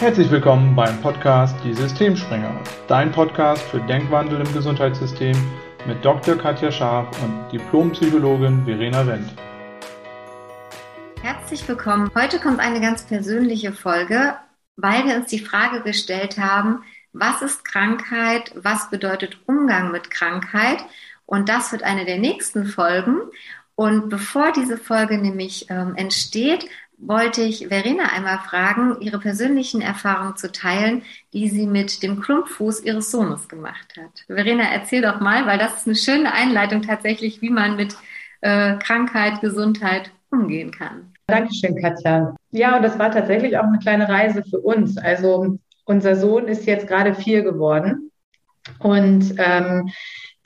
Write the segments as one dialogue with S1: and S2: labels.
S1: Herzlich willkommen beim Podcast Die Systemspringer, dein Podcast für Denkwandel im Gesundheitssystem mit Dr. Katja Scharf und Diplompsychologin Verena Wendt.
S2: Herzlich willkommen. Heute kommt eine ganz persönliche Folge, weil wir uns die Frage gestellt haben, was ist Krankheit, was bedeutet Umgang mit Krankheit und das wird eine der nächsten Folgen. Und bevor diese Folge nämlich ähm, entsteht, wollte ich Verena einmal fragen, ihre persönlichen Erfahrungen zu teilen, die sie mit dem Klumpfuß ihres Sohnes gemacht hat. Verena, erzähl doch mal, weil das ist eine schöne Einleitung tatsächlich, wie man mit äh, Krankheit, Gesundheit umgehen kann.
S3: Dankeschön, Katja. Ja, und das war tatsächlich auch eine kleine Reise für uns. Also unser Sohn ist jetzt gerade vier geworden und ähm,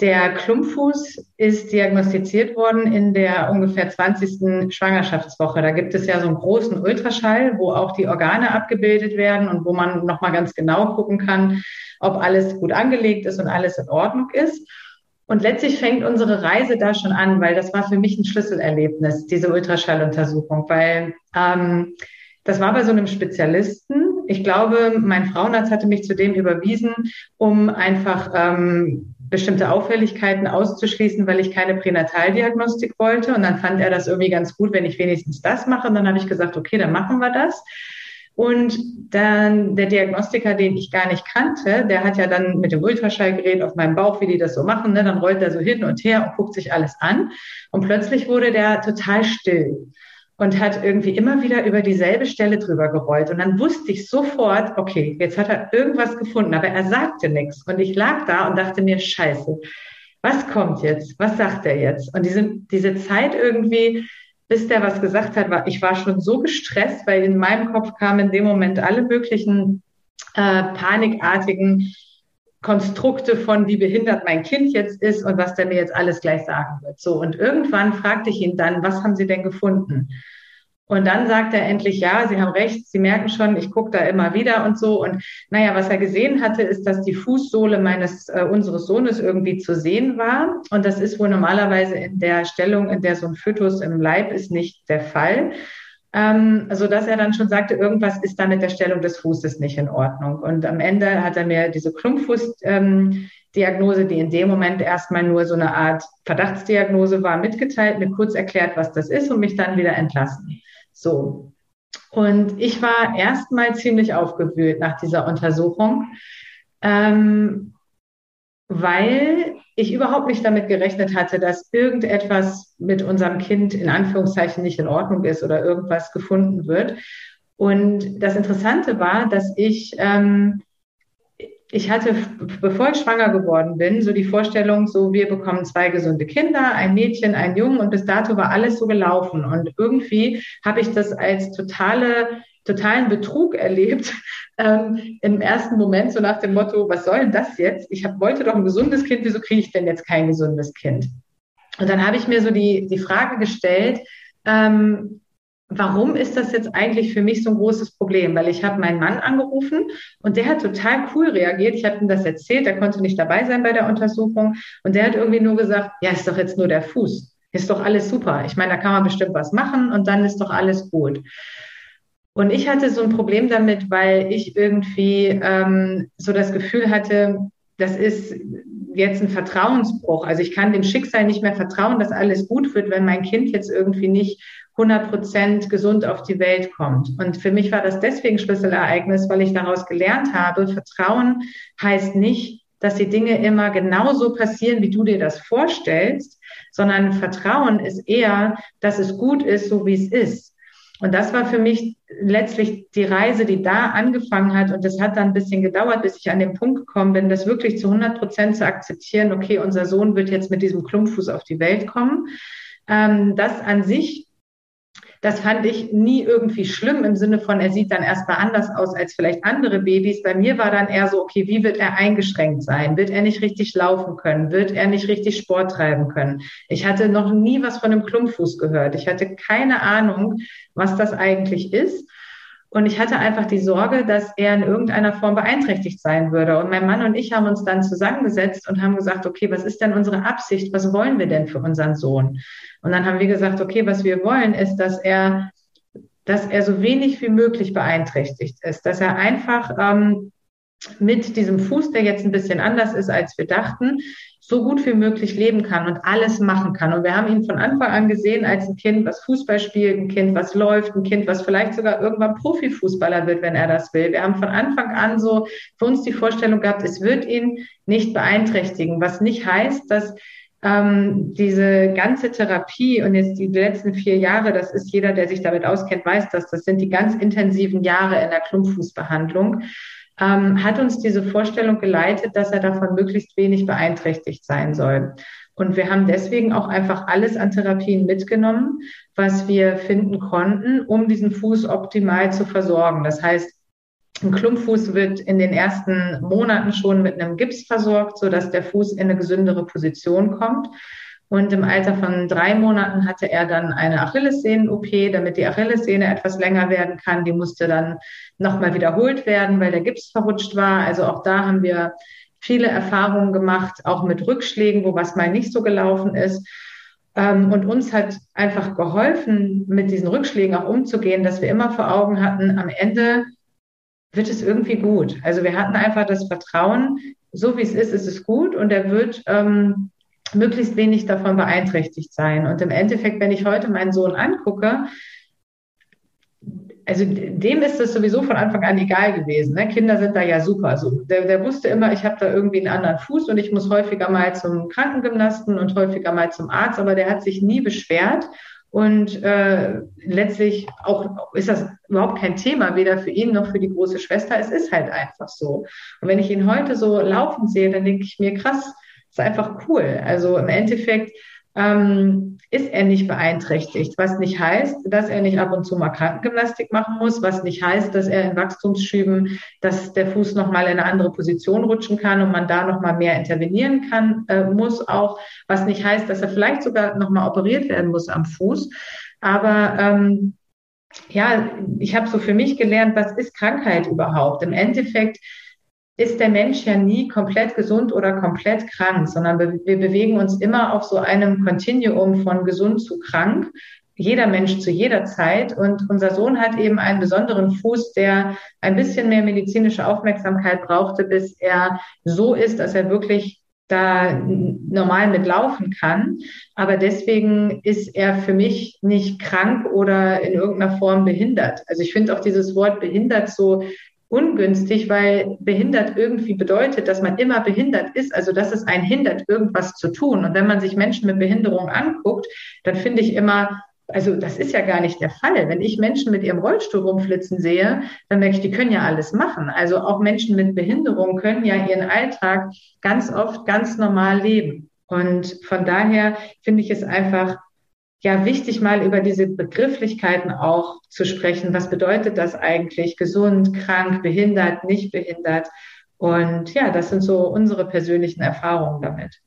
S3: der Klumpfuß ist diagnostiziert worden in der ungefähr 20. Schwangerschaftswoche. Da gibt es ja so einen großen Ultraschall, wo auch die Organe abgebildet werden und wo man nochmal ganz genau gucken kann, ob alles gut angelegt ist und alles in Ordnung ist. Und letztlich fängt unsere Reise da schon an, weil das war für mich ein Schlüsselerlebnis, diese Ultraschalluntersuchung, weil ähm, das war bei so einem Spezialisten. Ich glaube, mein Frauenarzt hatte mich zu dem überwiesen, um einfach ähm, bestimmte Auffälligkeiten auszuschließen, weil ich keine Pränataldiagnostik wollte. Und dann fand er das irgendwie ganz gut, wenn ich wenigstens das mache. Und dann habe ich gesagt, okay, dann machen wir das. Und dann der Diagnostiker, den ich gar nicht kannte, der hat ja dann mit dem Ultraschallgerät auf meinem Bauch, wie die das so machen, ne, dann rollt er so hin und her und guckt sich alles an. Und plötzlich wurde der total still und hat irgendwie immer wieder über dieselbe Stelle drüber gerollt. Und dann wusste ich sofort, okay, jetzt hat er irgendwas gefunden, aber er sagte nichts. Und ich lag da und dachte mir, scheiße, was kommt jetzt? Was sagt er jetzt? Und diese, diese Zeit irgendwie, bis der was gesagt hat, war, ich war schon so gestresst, weil in meinem Kopf kamen in dem Moment alle möglichen äh, panikartigen Konstrukte von, wie behindert mein Kind jetzt ist und was der mir jetzt alles gleich sagen wird. So, und irgendwann fragte ich ihn dann, was haben Sie denn gefunden? Und dann sagt er endlich, ja, Sie haben recht, Sie merken schon, ich gucke da immer wieder und so. Und naja, was er gesehen hatte, ist, dass die Fußsohle meines äh, unseres Sohnes irgendwie zu sehen war. Und das ist wohl normalerweise in der Stellung, in der so ein Fötus im Leib ist, nicht der Fall. Ähm, so dass er dann schon sagte, irgendwas ist da mit der Stellung des Fußes nicht in Ordnung. Und am Ende hat er mir diese Klumpfuß ähm, die in dem Moment erstmal nur so eine Art Verdachtsdiagnose war, mitgeteilt, mir kurz erklärt, was das ist und mich dann wieder entlassen. So. Und ich war erstmal ziemlich aufgewühlt nach dieser Untersuchung, ähm, weil ich überhaupt nicht damit gerechnet hatte, dass irgendetwas mit unserem Kind in Anführungszeichen nicht in Ordnung ist oder irgendwas gefunden wird. Und das Interessante war, dass ich ähm, ich hatte, bevor ich schwanger geworden bin, so die Vorstellung, so wir bekommen zwei gesunde Kinder, ein Mädchen, ein Jungen und bis dato war alles so gelaufen. Und irgendwie habe ich das als totale, totalen Betrug erlebt. Ähm, Im ersten Moment so nach dem Motto, was soll denn das jetzt? Ich hab, wollte doch ein gesundes Kind, wieso kriege ich denn jetzt kein gesundes Kind? Und dann habe ich mir so die, die Frage gestellt, ähm, warum ist das jetzt eigentlich für mich so ein großes Problem? Weil ich habe meinen Mann angerufen und der hat total cool reagiert. Ich habe ihm das erzählt, er konnte nicht dabei sein bei der Untersuchung und der hat irgendwie nur gesagt, ja, ist doch jetzt nur der Fuß. Ist doch alles super. Ich meine, da kann man bestimmt was machen und dann ist doch alles gut. Und ich hatte so ein Problem damit, weil ich irgendwie ähm, so das Gefühl hatte, das ist jetzt ein Vertrauensbruch. Also ich kann dem Schicksal nicht mehr vertrauen, dass alles gut wird, wenn mein Kind jetzt irgendwie nicht 100 Prozent gesund auf die Welt kommt. Und für mich war das deswegen Schlüsselereignis, weil ich daraus gelernt habe, Vertrauen heißt nicht, dass die Dinge immer genauso passieren, wie du dir das vorstellst, sondern Vertrauen ist eher, dass es gut ist, so wie es ist. Und das war für mich letztlich die Reise, die da angefangen hat. Und das hat dann ein bisschen gedauert, bis ich an den Punkt gekommen bin, das wirklich zu 100 Prozent zu akzeptieren. Okay, unser Sohn wird jetzt mit diesem Klumpfuß auf die Welt kommen. Ähm, das an sich das fand ich nie irgendwie schlimm im Sinne von, er sieht dann erstmal anders aus als vielleicht andere Babys. Bei mir war dann eher so, okay, wie wird er eingeschränkt sein? Wird er nicht richtig laufen können? Wird er nicht richtig Sport treiben können? Ich hatte noch nie was von einem Klumpfuß gehört. Ich hatte keine Ahnung, was das eigentlich ist. Und ich hatte einfach die Sorge, dass er in irgendeiner Form beeinträchtigt sein würde. Und mein Mann und ich haben uns dann zusammengesetzt und haben gesagt, okay, was ist denn unsere Absicht? Was wollen wir denn für unseren Sohn? Und dann haben wir gesagt, okay, was wir wollen, ist, dass er dass er so wenig wie möglich beeinträchtigt ist, dass er einfach ähm, mit diesem Fuß, der jetzt ein bisschen anders ist, als wir dachten, so gut wie möglich leben kann und alles machen kann. Und wir haben ihn von Anfang an gesehen als ein Kind, was Fußball spielt, ein Kind, was läuft, ein Kind, was vielleicht sogar irgendwann Profifußballer wird, wenn er das will. Wir haben von Anfang an so für uns die Vorstellung gehabt, es wird ihn nicht beeinträchtigen, was nicht heißt, dass ähm, diese ganze Therapie und jetzt die letzten vier Jahre, das ist jeder, der sich damit auskennt, weiß das, das sind die ganz intensiven Jahre in der Klumpfußbehandlung, ähm, hat uns diese Vorstellung geleitet, dass er davon möglichst wenig beeinträchtigt sein soll. Und wir haben deswegen auch einfach alles an Therapien mitgenommen, was wir finden konnten, um diesen Fuß optimal zu versorgen. Das heißt, ein Klumpfuß wird in den ersten Monaten schon mit einem Gips versorgt, sodass der Fuß in eine gesündere Position kommt. Und im Alter von drei Monaten hatte er dann eine Achillessehnen-OP, damit die Achillessehne etwas länger werden kann. Die musste dann nochmal wiederholt werden, weil der Gips verrutscht war. Also auch da haben wir viele Erfahrungen gemacht, auch mit Rückschlägen, wo was mal nicht so gelaufen ist. Ähm, und uns hat einfach geholfen, mit diesen Rückschlägen auch umzugehen, dass wir immer vor Augen hatten, am Ende wird es irgendwie gut. Also wir hatten einfach das Vertrauen, so wie es ist, ist es gut und er wird ähm, möglichst wenig davon beeinträchtigt sein. Und im Endeffekt, wenn ich heute meinen Sohn angucke, also dem ist es sowieso von Anfang an egal gewesen. Ne? Kinder sind da ja super. So, der, der wusste immer, ich habe da irgendwie einen anderen Fuß und ich muss häufiger mal zum Krankengymnasten und häufiger mal zum Arzt, aber der hat sich nie beschwert und äh, letztlich auch ist das überhaupt kein Thema, weder für ihn noch für die große Schwester. Es ist halt einfach so. Und wenn ich ihn heute so laufen sehe, dann denke ich mir, krass, ist einfach cool. Also im Endeffekt ähm, ist er nicht beeinträchtigt, was nicht heißt, dass er nicht ab und zu mal Krankengymnastik machen muss, was nicht heißt, dass er in Wachstumsschüben, dass der Fuß nochmal in eine andere Position rutschen kann und man da nochmal mehr intervenieren kann, äh, muss auch, was nicht heißt, dass er vielleicht sogar nochmal operiert werden muss am Fuß. Aber ähm, ja, ich habe so für mich gelernt, was ist Krankheit überhaupt? Im Endeffekt ist der Mensch ja nie komplett gesund oder komplett krank, sondern wir bewegen uns immer auf so einem Kontinuum von gesund zu krank. Jeder Mensch zu jeder Zeit. Und unser Sohn hat eben einen besonderen Fuß, der ein bisschen mehr medizinische Aufmerksamkeit brauchte, bis er so ist, dass er wirklich da normal mitlaufen kann. Aber deswegen ist er für mich nicht krank oder in irgendeiner Form behindert. Also ich finde auch dieses Wort behindert so ungünstig, weil behindert irgendwie bedeutet, dass man immer behindert ist, also dass es einen hindert, irgendwas zu tun. Und wenn man sich Menschen mit Behinderung anguckt, dann finde ich immer, also das ist ja gar nicht der Fall. Wenn ich Menschen mit ihrem Rollstuhl rumflitzen sehe, dann merke ich, die können ja alles machen. Also auch Menschen mit Behinderung können ja ihren Alltag ganz oft ganz normal leben. Und von daher finde ich es einfach ja wichtig, mal über diese Begrifflichkeiten auch zu sprechen. Was bedeutet das eigentlich? Gesund, krank, behindert, nicht behindert? Und ja, das sind so unsere persönlichen Erfahrungen damit.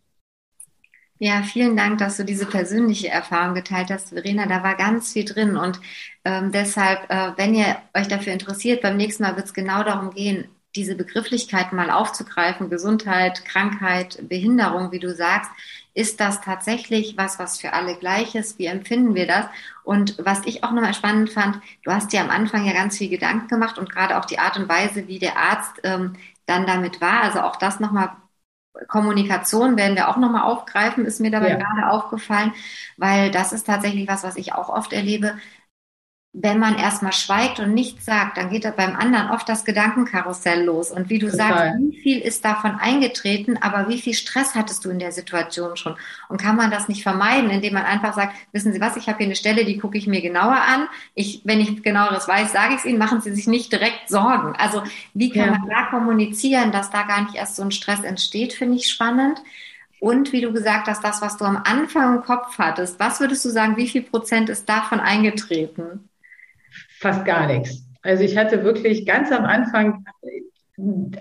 S2: Ja, vielen Dank, dass du diese persönliche Erfahrung geteilt hast, Verena. Da war ganz viel drin und ähm, deshalb, äh, wenn ihr euch dafür interessiert, beim nächsten Mal wird es genau darum gehen, diese Begrifflichkeiten mal aufzugreifen, Gesundheit, Krankheit, Behinderung, wie du sagst, ist das tatsächlich was, was für alle gleich ist? Wie empfinden wir das? Und was ich auch nochmal spannend fand, du hast dir am Anfang ja ganz viel Gedanken gemacht und gerade auch die Art und Weise, wie der Arzt ähm, dann damit war, also auch das nochmal Kommunikation werden wir auch nochmal aufgreifen, ist mir dabei ja. gerade aufgefallen, weil das ist tatsächlich was, was ich auch oft erlebe wenn man erstmal schweigt und nichts sagt, dann geht da beim anderen oft das Gedankenkarussell los. Und wie du Total. sagst, wie viel ist davon eingetreten, aber wie viel Stress hattest du in der Situation schon? Und kann man das nicht vermeiden, indem man einfach sagt, wissen Sie was, ich habe hier eine Stelle, die gucke ich mir genauer an. Ich, wenn ich genaueres weiß, sage ich es Ihnen, machen Sie sich nicht direkt Sorgen. Also wie kann ja. man da kommunizieren, dass da gar nicht erst so ein Stress entsteht, finde ich spannend. Und wie du gesagt hast, das, was du am Anfang im Kopf hattest, was würdest du sagen, wie viel Prozent ist davon eingetreten?
S3: Fast gar nichts. Also ich hatte wirklich ganz am Anfang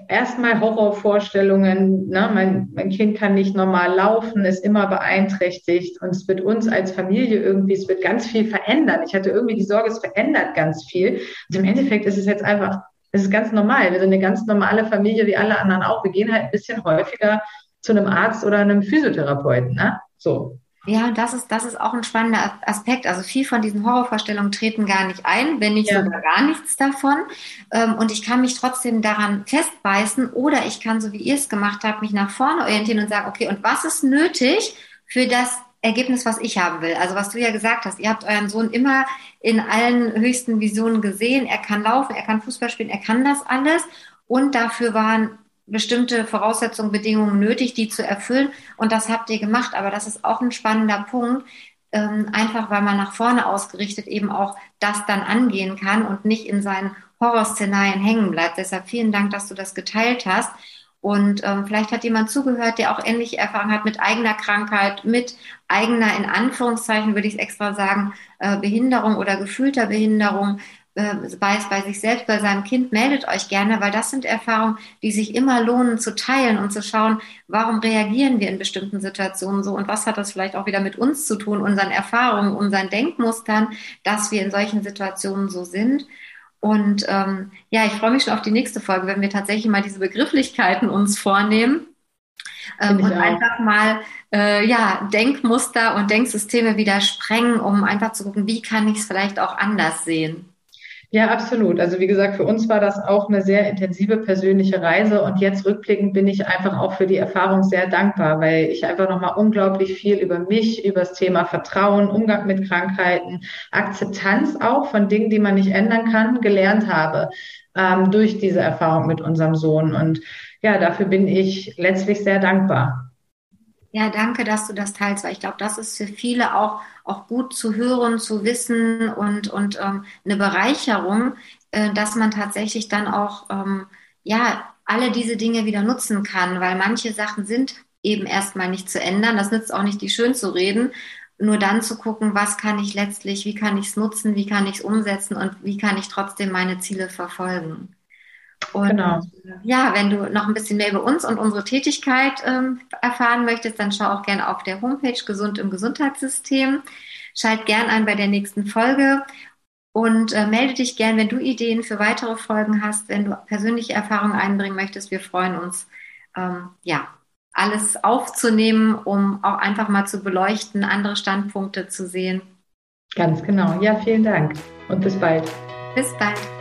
S3: erstmal Horrorvorstellungen. Ne? Mein, mein Kind kann nicht normal laufen, ist immer beeinträchtigt und es wird uns als Familie irgendwie, es wird ganz viel verändern. Ich hatte irgendwie die Sorge, es verändert ganz viel. Und im Endeffekt ist es jetzt einfach, es ist ganz normal. Wir sind eine ganz normale Familie wie alle anderen auch. Wir gehen halt ein bisschen häufiger zu einem Arzt oder einem Physiotherapeuten. Ne? So.
S2: Ja, das ist, das ist auch ein spannender Aspekt. Also viel von diesen Horrorvorstellungen treten gar nicht ein, wenn nicht ja. sogar gar nichts davon. Ähm, und ich kann mich trotzdem daran festbeißen oder ich kann, so wie ihr es gemacht habt, mich nach vorne orientieren und sagen, okay, und was ist nötig für das Ergebnis, was ich haben will? Also was du ja gesagt hast, ihr habt euren Sohn immer in allen höchsten Visionen gesehen. Er kann laufen, er kann Fußball spielen, er kann das alles. Und dafür waren bestimmte Voraussetzungen, Bedingungen nötig, die zu erfüllen. Und das habt ihr gemacht. Aber das ist auch ein spannender Punkt, ähm, einfach weil man nach vorne ausgerichtet eben auch das dann angehen kann und nicht in seinen Horrorszenarien hängen bleibt. Deshalb vielen Dank, dass du das geteilt hast. Und ähm, vielleicht hat jemand zugehört, der auch ähnliche Erfahrungen hat mit eigener Krankheit, mit eigener, in Anführungszeichen würde ich es extra sagen, äh, Behinderung oder gefühlter Behinderung, bei, bei sich selbst, bei seinem Kind, meldet euch gerne, weil das sind Erfahrungen, die sich immer lohnen zu teilen und zu schauen, warum reagieren wir in bestimmten Situationen so und was hat das vielleicht auch wieder mit uns zu tun, unseren Erfahrungen, unseren Denkmustern, dass wir in solchen Situationen so sind. Und ähm, ja, ich freue mich schon auf die nächste Folge, wenn wir tatsächlich mal diese Begrifflichkeiten uns vornehmen. Ähm, und auch. einfach mal äh, ja, Denkmuster und Denksysteme wieder sprengen, um einfach zu gucken, wie kann ich es vielleicht auch anders sehen.
S3: Ja, absolut. Also wie gesagt, für uns war das auch eine sehr intensive persönliche Reise und jetzt rückblickend bin ich einfach auch für die Erfahrung sehr dankbar, weil ich einfach nochmal unglaublich viel über mich, über das Thema Vertrauen, Umgang mit Krankheiten, Akzeptanz auch von Dingen, die man nicht ändern kann, gelernt habe ähm, durch diese Erfahrung mit unserem Sohn. Und ja, dafür bin ich letztlich sehr dankbar.
S2: Ja, danke, dass du das teilst, weil ich glaube, das ist für viele auch, auch gut zu hören, zu wissen und, und ähm, eine Bereicherung, äh, dass man tatsächlich dann auch, ähm, ja, alle diese Dinge wieder nutzen kann, weil manche Sachen sind eben erstmal nicht zu ändern. Das nützt auch nicht, die schön zu reden. Nur dann zu gucken, was kann ich letztlich, wie kann ich es nutzen, wie kann ich es umsetzen und wie kann ich trotzdem meine Ziele verfolgen. Und genau. ja, wenn du noch ein bisschen mehr über uns und unsere Tätigkeit ähm, erfahren möchtest, dann schau auch gerne auf der Homepage Gesund im Gesundheitssystem. Schalt gern ein bei der nächsten Folge und äh, melde dich gern, wenn du Ideen für weitere Folgen hast, wenn du persönliche Erfahrungen einbringen möchtest. Wir freuen uns, ähm, ja, alles aufzunehmen, um auch einfach mal zu beleuchten, andere Standpunkte zu sehen.
S3: Ganz genau. Ja, vielen Dank und bis bald.
S2: Bis bald.